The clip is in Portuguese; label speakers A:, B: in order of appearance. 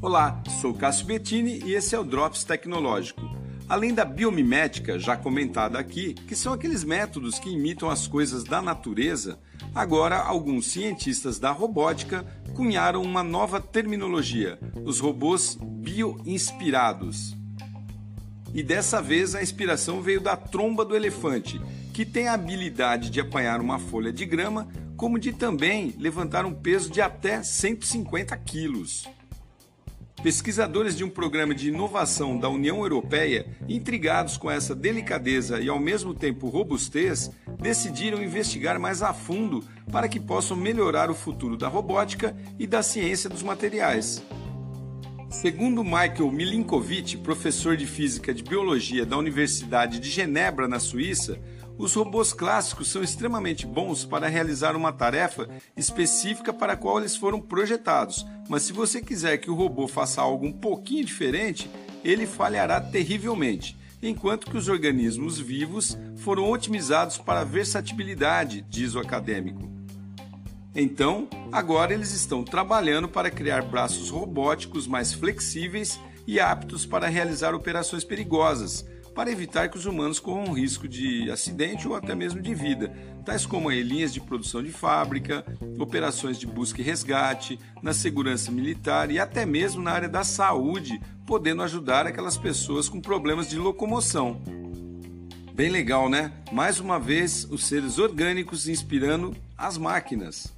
A: Olá, sou Cássio Bettini e esse é o Drops Tecnológico. Além da biomimética, já comentada aqui, que são aqueles métodos que imitam as coisas da natureza, agora alguns cientistas da robótica cunharam uma nova terminologia, os robôs bioinspirados. E dessa vez a inspiração veio da tromba do elefante, que tem a habilidade de apanhar uma folha de grama, como de também levantar um peso de até 150 quilos. Pesquisadores de um programa de inovação da União Europeia, intrigados com essa delicadeza e ao mesmo tempo robustez, decidiram investigar mais a fundo para que possam melhorar o futuro da robótica e da ciência dos materiais. Segundo Michael Milinkovic, professor de física de biologia da Universidade de Genebra, na Suíça, os robôs clássicos são extremamente bons para realizar uma tarefa específica para a qual eles foram projetados, mas se você quiser que o robô faça algo um pouquinho diferente, ele falhará terrivelmente. Enquanto que os organismos vivos foram otimizados para versatilidade, diz o acadêmico. Então, agora eles estão trabalhando para criar braços robóticos mais flexíveis e aptos para realizar operações perigosas, para evitar que os humanos corram risco de acidente ou até mesmo de vida, tais como em linhas de produção de fábrica, operações de busca e resgate, na segurança militar e até mesmo na área da saúde, podendo ajudar aquelas pessoas com problemas de locomoção. Bem legal, né? Mais uma vez, os seres orgânicos inspirando as máquinas.